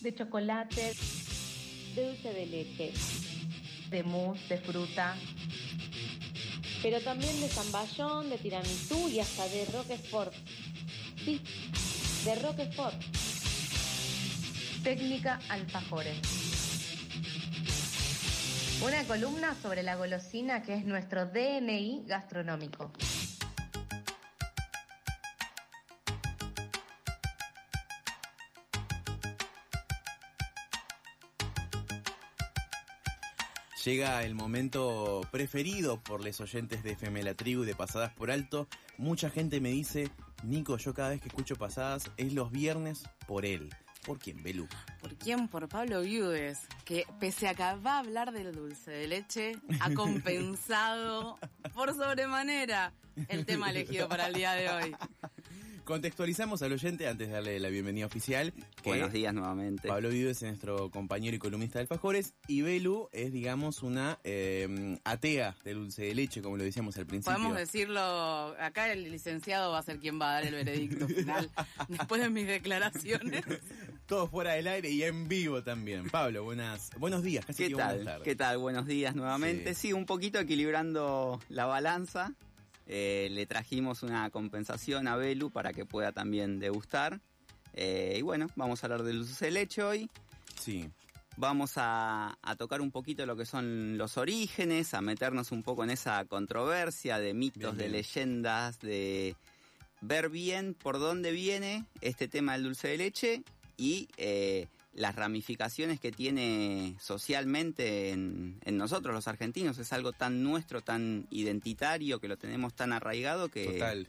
de chocolate, de dulce de leche, de mousse, de fruta, pero también de zamballón, de tiramisú y hasta de roquefort. Sí, de roquefort. técnica alfajores. Una columna sobre la golosina que es nuestro DNI gastronómico. Llega el momento preferido por los oyentes de FM La Tribu y de Pasadas por Alto. Mucha gente me dice, Nico, yo cada vez que escucho Pasadas es los viernes por él. ¿Por quién, Belú? ¿Por quién? Por Pablo Viudes, que pese a que va a hablar del dulce de leche, ha compensado por sobremanera el tema elegido para el día de hoy. Contextualizamos al oyente antes de darle la bienvenida oficial. Que Buenos días nuevamente. Pablo Viudes es nuestro compañero y columnista de Alfajores y Belu es, digamos, una eh, atea de dulce de leche, como lo decíamos al principio. Podemos decirlo, acá el licenciado va a ser quien va a dar el veredicto final después de mis declaraciones. Todo fuera del aire y en vivo también. Pablo, buenas, buenos días, casi ¿Qué que buenas tal? tardes. ¿Qué tal? Buenos días nuevamente. Sí. Sí, un poquito equilibrando la balanza. Eh, le trajimos una compensación a Belu para que pueda también degustar. Eh, y bueno, vamos a hablar del dulce de leche hoy. Sí, Vamos a, a tocar un poquito lo que son los orígenes, a meternos un poco en esa controversia de mitos, Bien, de leyendas, de ver bien por dónde viene este tema del dulce de leche y eh, las ramificaciones que tiene socialmente en, en nosotros los argentinos. Es algo tan nuestro, tan identitario, que lo tenemos tan arraigado que total.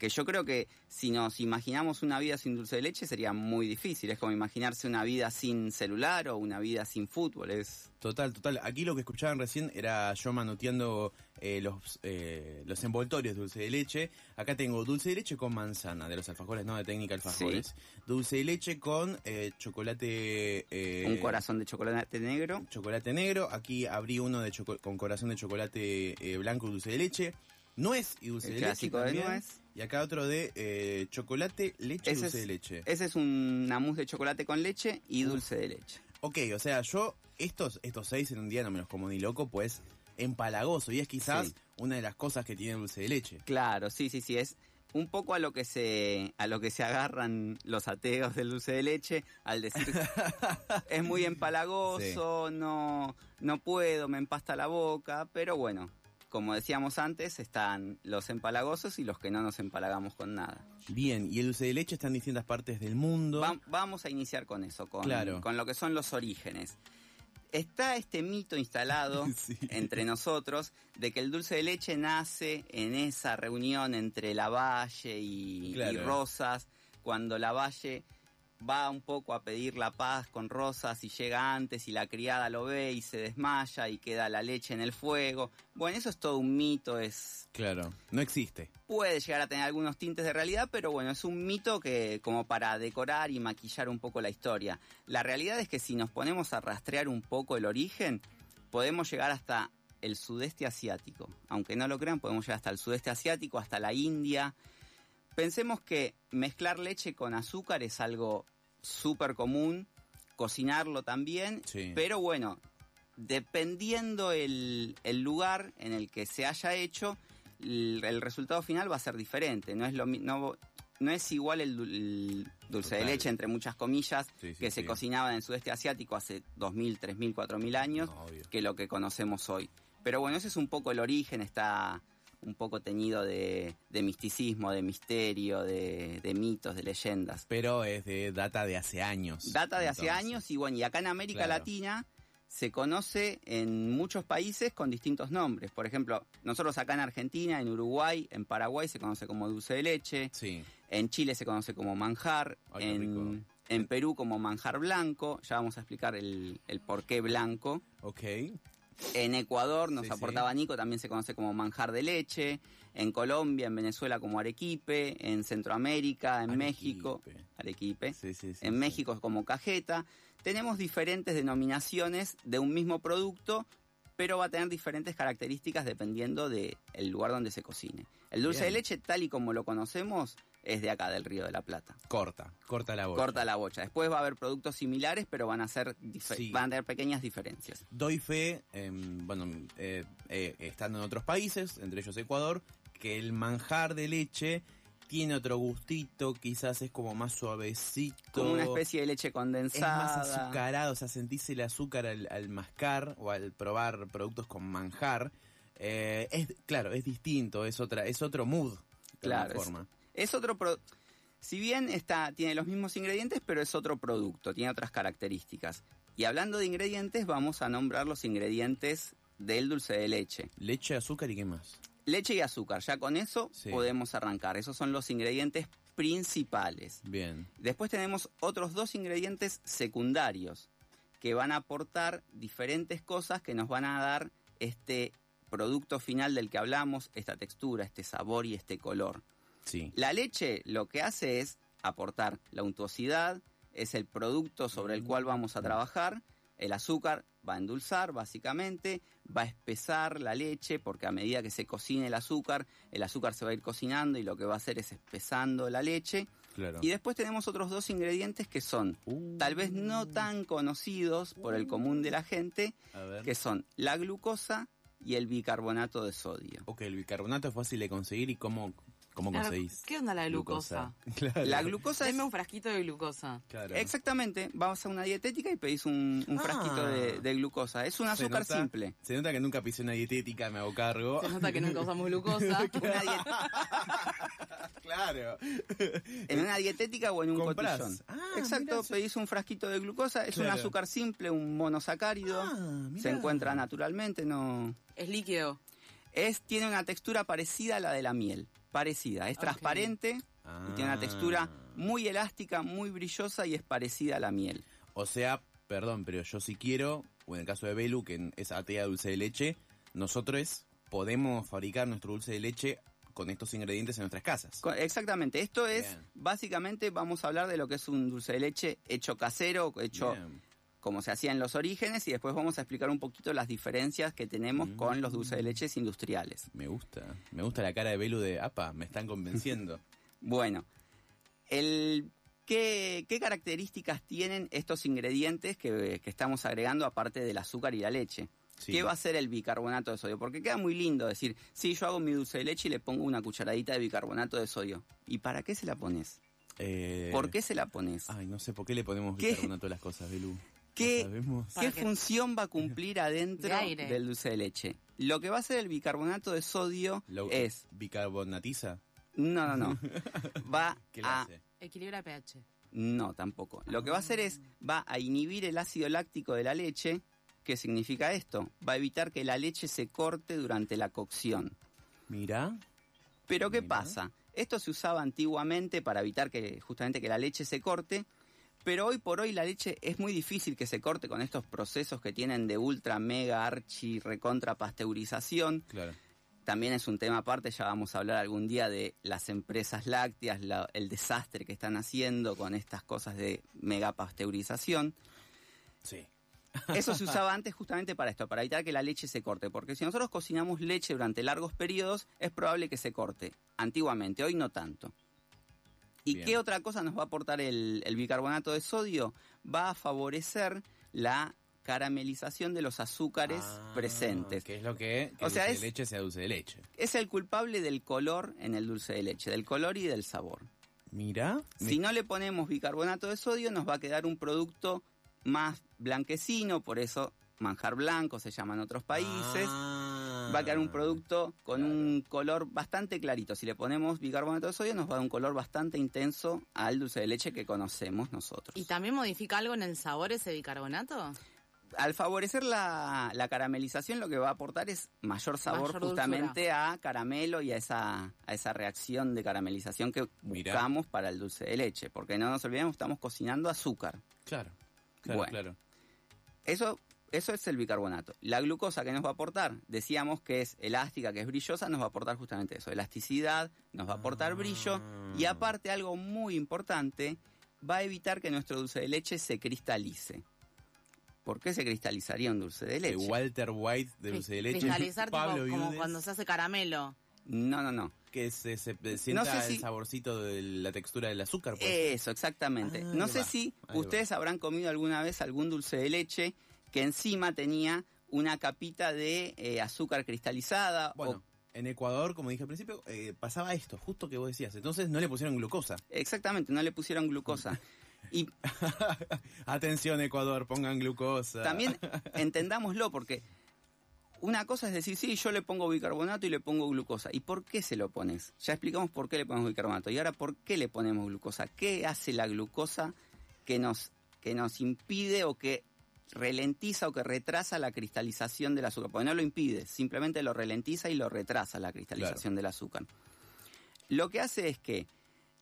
Que yo creo que si nos imaginamos una vida sin dulce de leche sería muy difícil. Es como imaginarse una vida sin celular o una vida sin fútbol. Es Total, total. Aquí lo que escuchaban recién era yo manoteando eh, los, eh, los envoltorios de dulce de leche. Acá tengo dulce de leche con manzana, de los alfajores, no de técnica alfajores. Dulce de leche con eh, chocolate... un corazón de chocolate negro. Chocolate negro. Aquí abrí uno de con corazón de chocolate blanco y dulce de leche. Nuez y dulce El de leche clásico de nuez. Y acá otro de eh, chocolate, leche y Ese dulce es- de leche. Ese es una mousse de chocolate con leche y dulce de leche. Ok, o sea, yo estos, estos seis en un día no me los como ni loco, pues empalagoso. Y es quizás Sí. una de las cosas que tiene dulce de leche. Claro, sí, sí, sí. Es un poco a lo que se a lo que se agarran los ateos del dulce de leche al decir es muy empalagoso, no no puedo, me empasta la boca, pero bueno, como decíamos antes, están los empalagosos y los que no nos empalagamos con nada. Bien, y el dulce de leche está en distintas partes del mundo. Va- vamos a iniciar con eso, con, Claro. con lo que son los orígenes. Está este mito instalado Sí. entre nosotros de que el dulce de leche nace en esa reunión entre Lavalle y, Claro. y Rosas, cuando Lavalle va un poco a pedir la paz con Rosas y llega antes y la criada lo ve y se desmaya y queda la leche en el fuego. Bueno, eso es todo un mito, es Claro, no existe. puede llegar a tener algunos tintes de realidad, pero bueno, es un mito que como para decorar y maquillar un poco la historia. La realidad es que si nos ponemos a rastrear un poco el origen, podemos llegar hasta el sudeste asiático. Aunque no lo crean, podemos llegar hasta el sudeste asiático, hasta la India. Pensemos que mezclar leche con azúcar es algo súper común, cocinarlo también, Sí. pero bueno, dependiendo el, el lugar en el que se haya hecho, el, el resultado final va a ser diferente. No es lo no, no es igual el, dul- el dulce de leche, entre muchas comillas, Sí, sí, que se cocinaba en el sudeste asiático hace 2.000, 3.000, 4.000 años, No, que lo que conocemos hoy. Pero bueno, ese es un poco el origen, está un poco teñido de, de misticismo, de misterio, de, de mitos, de leyendas. Pero es de data de hace años. Data de hace años y bueno, y acá en América Claro. Latina se conoce en muchos países con distintos nombres. Por ejemplo, nosotros acá en Argentina, en Uruguay, en Paraguay se conoce como dulce de leche, Sí, en Chile se conoce como manjar, Ay, rico. en, en Perú como manjar blanco, ya vamos a explicar el, el por qué blanco. ok. En Ecuador, nos Sí, sí. aportaba Nico, también se conoce como manjar de leche. En Colombia, en Venezuela como arequipe. En Centroamérica, en Arequipe. México, arequipe. Sí, en. México como cajeta. Tenemos diferentes denominaciones de un mismo producto, pero va a tener diferentes características dependiendo del lugar donde se cocine. El dulce Bien. de leche, tal y como lo conocemos, es de acá, del Río de la Plata. Corta, corta la bocha. Corta la bocha. Después va a haber productos similares, pero van a ser Sí. van a tener pequeñas diferencias. Doy fe, em, bueno, eh, eh, estando en otros países, entre ellos Ecuador, que el manjar de leche tiene otro gustito, quizás es como más suavecito. Como una especie de leche es condensada. más azucarado, o sea, sentís el azúcar al, al mascar o al probar productos con manjar. Eh, es claro, es distinto, es otra, es otro mood. De Claro, es- forma. Es otro pro- Si bien está, tiene los mismos ingredientes, pero es otro producto, tiene otras características. Y hablando de ingredientes, vamos a nombrar los ingredientes del dulce de leche. Leche, azúcar y qué más. Leche y azúcar, ya con eso Sí. podemos arrancar. Esos son los ingredientes principales. Bien. Después tenemos otros dos ingredientes secundarios que van a aportar diferentes cosas que nos van a dar este producto final del que hablamos, esta textura, este sabor y este color. Sí. La leche lo que hace es aportar la untuosidad, es el producto sobre el cual vamos a trabajar. El azúcar va a endulzar, básicamente, va a espesar la leche, porque a medida que se cocine el azúcar, el azúcar se va a ir cocinando y lo que va a hacer es espesando la leche. Claro. Y después tenemos otros dos ingredientes que son Uh, tal vez no tan conocidos por el común de la gente, que son la glucosa y el bicarbonato de sodio. Ok, el bicarbonato es fácil de conseguir y cómo, cómo Claro, conseguís. ¿Qué onda la glucosa? Claro. La glucosa es Deme un frasquito de glucosa. Claro. Exactamente, vas a una dietética y pedís un, un Ah. frasquito de, de glucosa. Es un Se azúcar nota- simple. Se nota que nunca pisé una dietética, me hago cargo. Se nota que nunca usamos glucosa. Una diet- claro. en una dietética o en un Comprás. cotillón. Ah, Exacto, pedís un frasquito de glucosa. Es un azúcar simple, un monosacárido. Ah, se encuentra naturalmente, no. Es líquido. Es, tiene una textura parecida a la de la miel. Parecida. Es transparente y tiene una textura Ah. muy elástica, muy brillosa y es parecida a la miel. O sea, perdón, pero yo si quiero, o en el caso de Belu, que es atea dulce de leche, nosotros podemos fabricar nuestro dulce de leche con estos ingredientes en nuestras casas. Exactamente, esto es, Bien. básicamente vamos a hablar de lo que es un dulce de leche hecho casero, hecho Bien. Como se hacía en los orígenes y después vamos a explicar un poquito las diferencias que tenemos Mm. con los dulces de leches industriales. Me gusta. Me gusta la cara de Belu de, apa, me están convenciendo. Bueno, el, ¿qué, qué características tienen estos ingredientes que, que estamos agregando aparte del azúcar y la leche? Sí. ¿Qué va a ser el bicarbonato de sodio? Porque queda muy lindo decir, sí, yo hago mi dulce de leche y le pongo una cucharadita de bicarbonato de sodio. ¿Y para qué se la pones? Eh, ¿Por qué se la pones? Ay, no sé, ¿por qué le ponemos ¿Qué? bicarbonato a las cosas, Belu? ¿Qué- ¿No sabemos? ¿Qué Para que- función va a cumplir adentro De del dulce de leche? Lo que va a hacer el bicarbonato de sodio Lo- es... ¿Bicarbonatiza? No, no, no. Va ¿Qué le a... hace? Equilibra pH. No, tampoco. Lo que va a hacer es, va a inhibir el ácido láctico de la leche. ¿Qué significa esto? Va a evitar que la leche se corte durante la cocción. Mira. Pero ¿qué Mira. pasa? Esto se usaba antiguamente para evitar que justamente que la leche se corte, pero hoy por hoy la leche es muy difícil que se corte con estos procesos que tienen de ultra, mega, archi, recontra pasteurización. Claro. También es un tema aparte, ya vamos a hablar algún día de las empresas lácteas, la- el desastre que están haciendo con estas cosas de mega pasteurización. Sí. Eso se usaba antes justamente para esto, para evitar que la leche se corte, porque si nosotros cocinamos leche durante largos periodos, es probable que se corte. Antiguamente, hoy no tanto. ¿Y Bien. qué otra cosa nos va a aportar el, el bicarbonato de sodio? Va a favorecer la caramelización de los azúcares Ah, presentes. Que es lo que, que O sea, dulce es- de leche sea dulce de leche. Es el culpable del color en el dulce de leche, del color y del sabor. Mira. Si no le ponemos bicarbonato de sodio, nos va a quedar un producto más blanquecino, por eso manjar blanco se llama en otros países. Ah. Va a quedar un producto con un color bastante clarito. Si le ponemos bicarbonato de sodio, nos va a dar un color bastante intenso al dulce de leche que conocemos nosotros. ¿Y también modifica algo en el sabor ese bicarbonato? Al favorecer la, la caramelización, lo que va a aportar es mayor sabor Mayor justamente a caramelo y a esa, a esa reacción de caramelización que Mirá. buscamos para el dulce de leche. Porque no nos olvidemos, estamos cocinando azúcar. Claro. Claro, Bueno. claro. Eso, eso es el bicarbonato. La glucosa que nos va a aportar, decíamos que es elástica, que es brillosa, nos va a aportar justamente eso. Elasticidad, nos va a aportar brillo. Y Ah. aparte, algo muy importante, va a evitar que nuestro dulce de leche se cristalice. ¿Por qué se cristalizaría un dulce de De leche? Walter White de dulce de leche. Cristalizar Pablo como cuando se hace caramelo. No, no, no. que se, se sienta No sé si- el saborcito de la textura del azúcar. pues. Eso, exactamente. Ah, no sé va, si ahí ustedes habrán comido alguna vez algún dulce de leche que encima tenía una capita de eh, azúcar cristalizada. Bueno, o- en Ecuador, como dije al principio, eh, pasaba esto, justo que vos decías. Entonces no le pusieron glucosa. exactamente, no le pusieron glucosa. Y Atención, Ecuador, pongan glucosa. también entendámoslo, porque una cosa es decir, sí, yo le pongo bicarbonato y le pongo glucosa. ¿Y por qué se lo pones? Ya explicamos por qué le ponemos bicarbonato. Y ahora, ¿por qué le ponemos glucosa? ¿Qué hace la glucosa que nos, que nos impide o que ralentiza o que retrasa la cristalización del azúcar? Porque no lo impide, simplemente lo ralentiza y lo retrasa la cristalización del azúcar. Lo que hace es que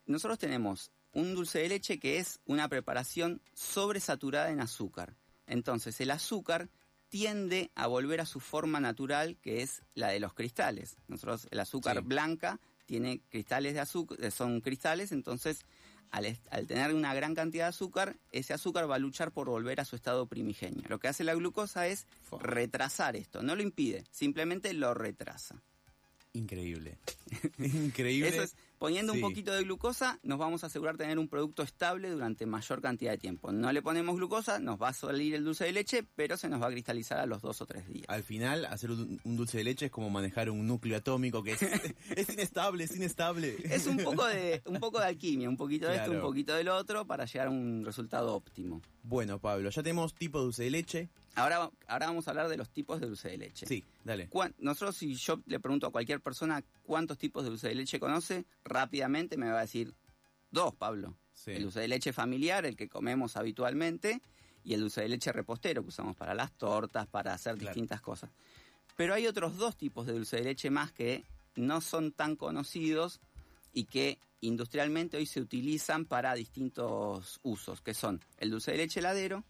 nosotros tenemos un dulce de leche que es una preparación sobresaturada en azúcar. Entonces el azúcar tiende a volver a su forma natural, que es la de los cristales. Nosotros el azúcar Sí. blanca tiene cristales de azúcar, son cristales, entonces al, tener una gran cantidad de azúcar, ese azúcar va a luchar por volver a su estado primigenio. Lo que hace la glucosa es retrasar esto, no lo impide, simplemente lo retrasa. Increíble. Increíble. Eso es, poniendo Sí. un poquito de glucosa, nos vamos a asegurar tener un producto estable durante mayor cantidad de tiempo. No le ponemos glucosa, nos va a salir el dulce de leche, pero se nos va a cristalizar a los dos o tres días. Al final, hacer un, un dulce de leche es como manejar un núcleo atómico que es, es inestable, es inestable. Es un poco de, un poco de alquimia, un poquito de esto, un poquito del otro, para llegar a un resultado óptimo. Bueno, Pablo, ya tenemos tipo de dulce de leche. Ahora, ahora vamos a hablar de los tipos de dulce de leche. Sí, dale. Nosotros, si yo le pregunto a cualquier persona cuántos tipos de dulce de leche conoce, rápidamente me va a decir dos, Pablo. Sí. El dulce de leche familiar, el que comemos habitualmente, y el dulce de leche repostero, que usamos para las tortas, para hacer Claro. distintas cosas. Pero hay otros dos tipos de dulce de leche más que no son tan conocidos y que industrialmente hoy se utilizan para distintos usos, que son el dulce de leche heladero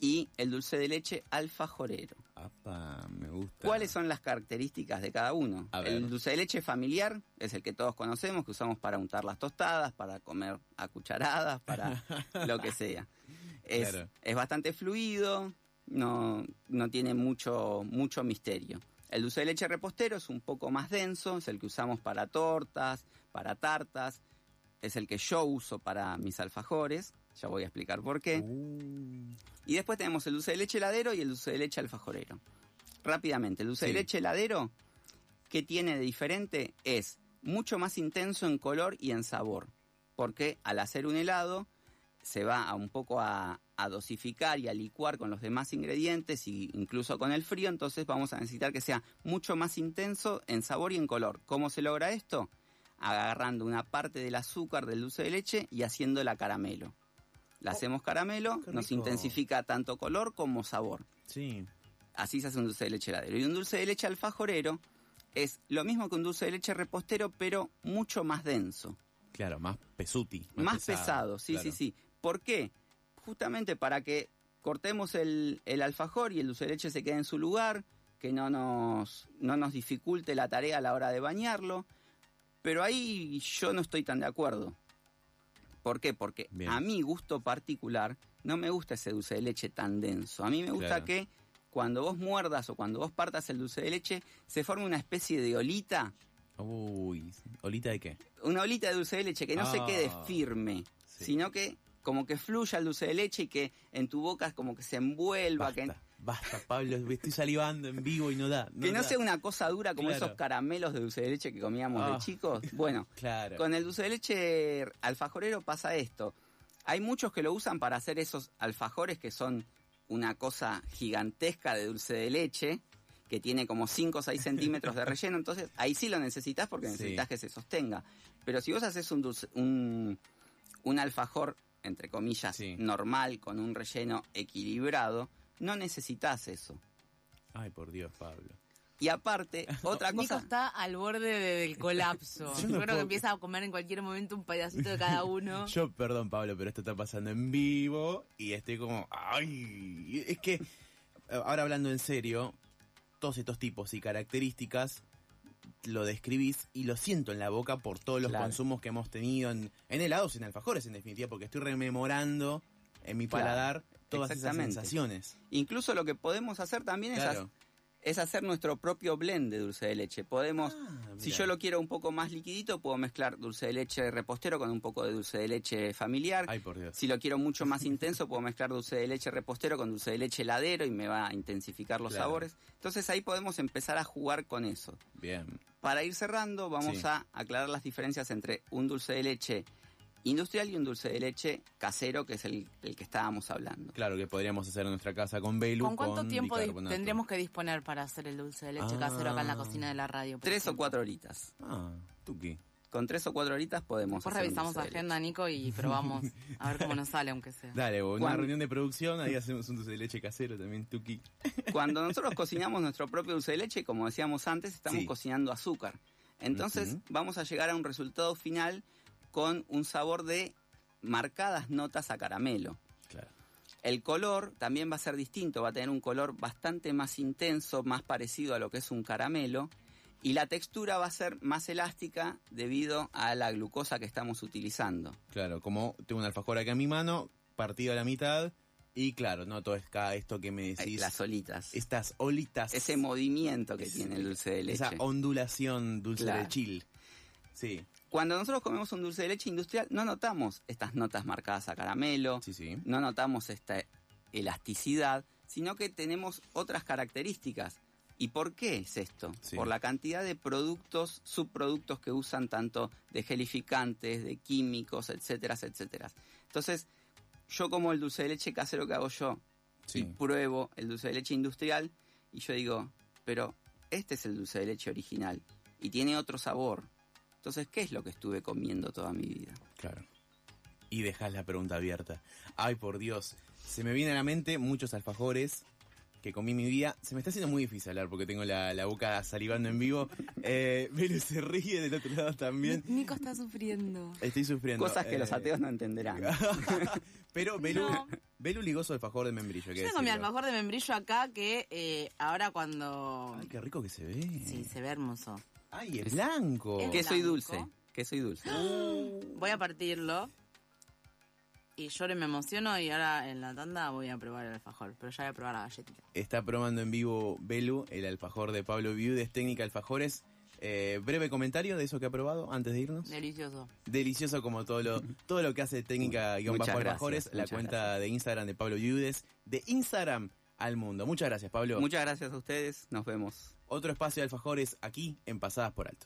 y el dulce de leche alfajorero. Apa, me gusta. ¿Cuáles son las características de cada uno? El dulce de leche familiar es el que todos conocemos, que usamos para untar las tostadas, para comer a cucharadas, para lo que sea. Es, Claro. es bastante fluido, no, no tiene mucho, mucho misterio. El dulce de leche repostero es un poco más denso, es el que usamos para tortas, para tartas, es el que yo uso para mis alfajores, ya voy a explicar por qué. Uh, Y después tenemos el dulce de leche heladero y el dulce de leche alfajorero. Rápidamente, el dulce Sí. de leche heladero, que tiene de diferente? Es mucho más intenso en color y en sabor. Porque al hacer un helado, se va a un poco a, a dosificar y a licuar con los demás ingredientes e incluso con el frío, entonces vamos a necesitar que sea mucho más intenso en sabor y en color. ¿Cómo se logra esto? Agarrando una parte del azúcar del dulce de leche y haciéndola caramelo. La hacemos caramelo, nos intensifica tanto color como sabor. sí. Así se hace un dulce de leche heladero. Y un dulce de leche alfajorero es lo mismo que un dulce de leche repostero, pero mucho más denso. Claro, más pesuti. Más, pesado, sí, claro. sí, sí. ¿Por qué? Justamente para que cortemos el, el alfajor y el dulce de leche se quede en su lugar, que no nos, no nos dificulte la tarea a la hora de bañarlo. Pero ahí yo no estoy tan de acuerdo. ¿Por qué? Porque Bien. a mi gusto particular no me gusta ese dulce de leche tan denso. A mí me gusta Claro. que cuando vos muerdas o cuando vos partas el dulce de leche se forme una especie de olita, Uy, ¿olita de qué? una olita de dulce de leche que no se Ah. quede firme, Sí. sino que como que fluya el dulce de leche y que en tu boca como que se envuelva, Basta, que, basta, Pablo, estoy salivando en vivo y no da. que no da. sea una cosa dura como Claro. esos caramelos de dulce de leche que comíamos Ah. de chicos. Bueno, Claro. con el dulce de leche alfajorero pasa esto. Hay muchos que lo usan para hacer esos alfajores que son una cosa gigantesca de dulce de leche, que tiene como 5 o 6 centímetros de relleno, entonces ahí sí lo necesitas porque Sí. necesitas que se sostenga. Pero si vos haces un, dulce- un, un alfajor, entre comillas, Sí. normal, con un relleno equilibrado, no necesitas eso. Ay, por Dios, Pablo. Y aparte, otra Nico cosa... está al borde de- del colapso. Yo creo puedo- que empieza a comer en cualquier momento un pedacito de cada uno. Yo, perdón, Pablo, pero esto está pasando en vivo y estoy como. ¡Ay! Es que, eh, ahora hablando en serio, todos estos tipos y características lo describís y lo siento en la boca por todos los Claro. consumos que hemos tenido en, en helados en alfajores, en definitiva, porque estoy rememorando en mi Claro, paladar todas esas sensaciones. Incluso lo que podemos hacer también Claro. es hacer nuestro propio blend de dulce de leche. Podemos, Ah, si yo lo quiero un poco más liquidito, puedo mezclar dulce de leche repostero con un poco de dulce de leche familiar. Ay, por Dios. Si lo quiero mucho más intenso, puedo mezclar dulce de leche repostero con dulce de leche heladero y me va a intensificar los Claro. sabores. Entonces ahí podemos empezar a jugar con eso. Bien. Para ir cerrando, vamos Sí. a aclarar las diferencias entre un dulce de leche industrial y un dulce de leche casero, que es el, el que estábamos hablando. Claro que podríamos hacer en nuestra casa con Belu. ¿Con cuánto tiempo tendríamos que disponer para hacer el dulce de leche casero acá en la Ah. cocina de la radio? Tres o cuatro horitas. Ah, Tuki. Con tres o cuatro horitas podemos Después hacer revisamos dulce de agenda, Nico, y probamos a ver cómo nos sale, aunque sea. Dale, una reunión de producción, ahí hacemos un dulce de leche casero también, Tuki. Cuando nosotros cocinamos nuestro propio dulce de leche, como decíamos antes, estamos Sí. cocinando azúcar. Entonces vamos a llegar a un resultado final con un sabor de marcadas notas a caramelo. Claro. El color también va a ser distinto, va a tener un color bastante más intenso, más parecido a lo que es un caramelo. Y la textura va a ser más elástica debido a la glucosa que estamos utilizando. Claro, como tengo un alfajor acá en mi mano, partido a la mitad, y claro, no todo es cada esto que me decís. Las olitas. Estas olitas. Ese movimiento que tiene el dulce de leche. Esa ondulación dulce Claro. de chill. Sí, Cuando nosotros comemos un dulce de leche industrial, no notamos estas notas marcadas a caramelo, sí, sí. no notamos esta elasticidad, sino que tenemos otras características. ¿Y por qué es esto? Sí. Por la cantidad de productos, subproductos que usan tanto de gelificantes, de químicos, etcétera, etcétera. Entonces, yo como el dulce de leche casero que hago yo y pruebo el dulce de leche industrial y yo digo, pero este es el dulce de leche original y tiene otro sabor. Entonces, ¿qué es lo que estuve comiendo toda mi vida? Claro. Y dejas la pregunta abierta. Ay, por Dios. Se me viene a la mente muchos alfajores que comí mi vida. Se me está haciendo muy difícil hablar porque tengo la, la boca salivando en vivo. Eh, Belu se ríe del otro lado también. Nico está sufriendo. Estoy sufriendo. Cosas que los Eh, ateos no entenderán. Pero Belu, No. Belu ligó su alfajor de membrillo. Yo tengo mi alfajor de membrillo acá que eh, ahora cuando... Ay, qué rico que se ve. Sí, se ve hermoso. Ay, es blanco. Es Que soy blanco. dulce. Que soy dulce. Voy a partirlo. Y lloro y me emociono y ahora en la tanda voy a probar el alfajor. Pero ya voy a probar la galletita. Está probando en vivo Belu, el alfajor de Pablo Viudes, técnica alfajores. Eh, breve comentario de eso que ha probado antes de irnos. Delicioso. Delicioso como todo lo, todo lo que hace técnica guion Muchas bajo gracias, alfajores, la cuenta gracias. de Instagram de Pablo Viudes, de Instagram al mundo. Muchas gracias, Pablo. Muchas gracias a ustedes. Nos vemos. Otro espacio de alfajores aquí en Pasadas por Alto.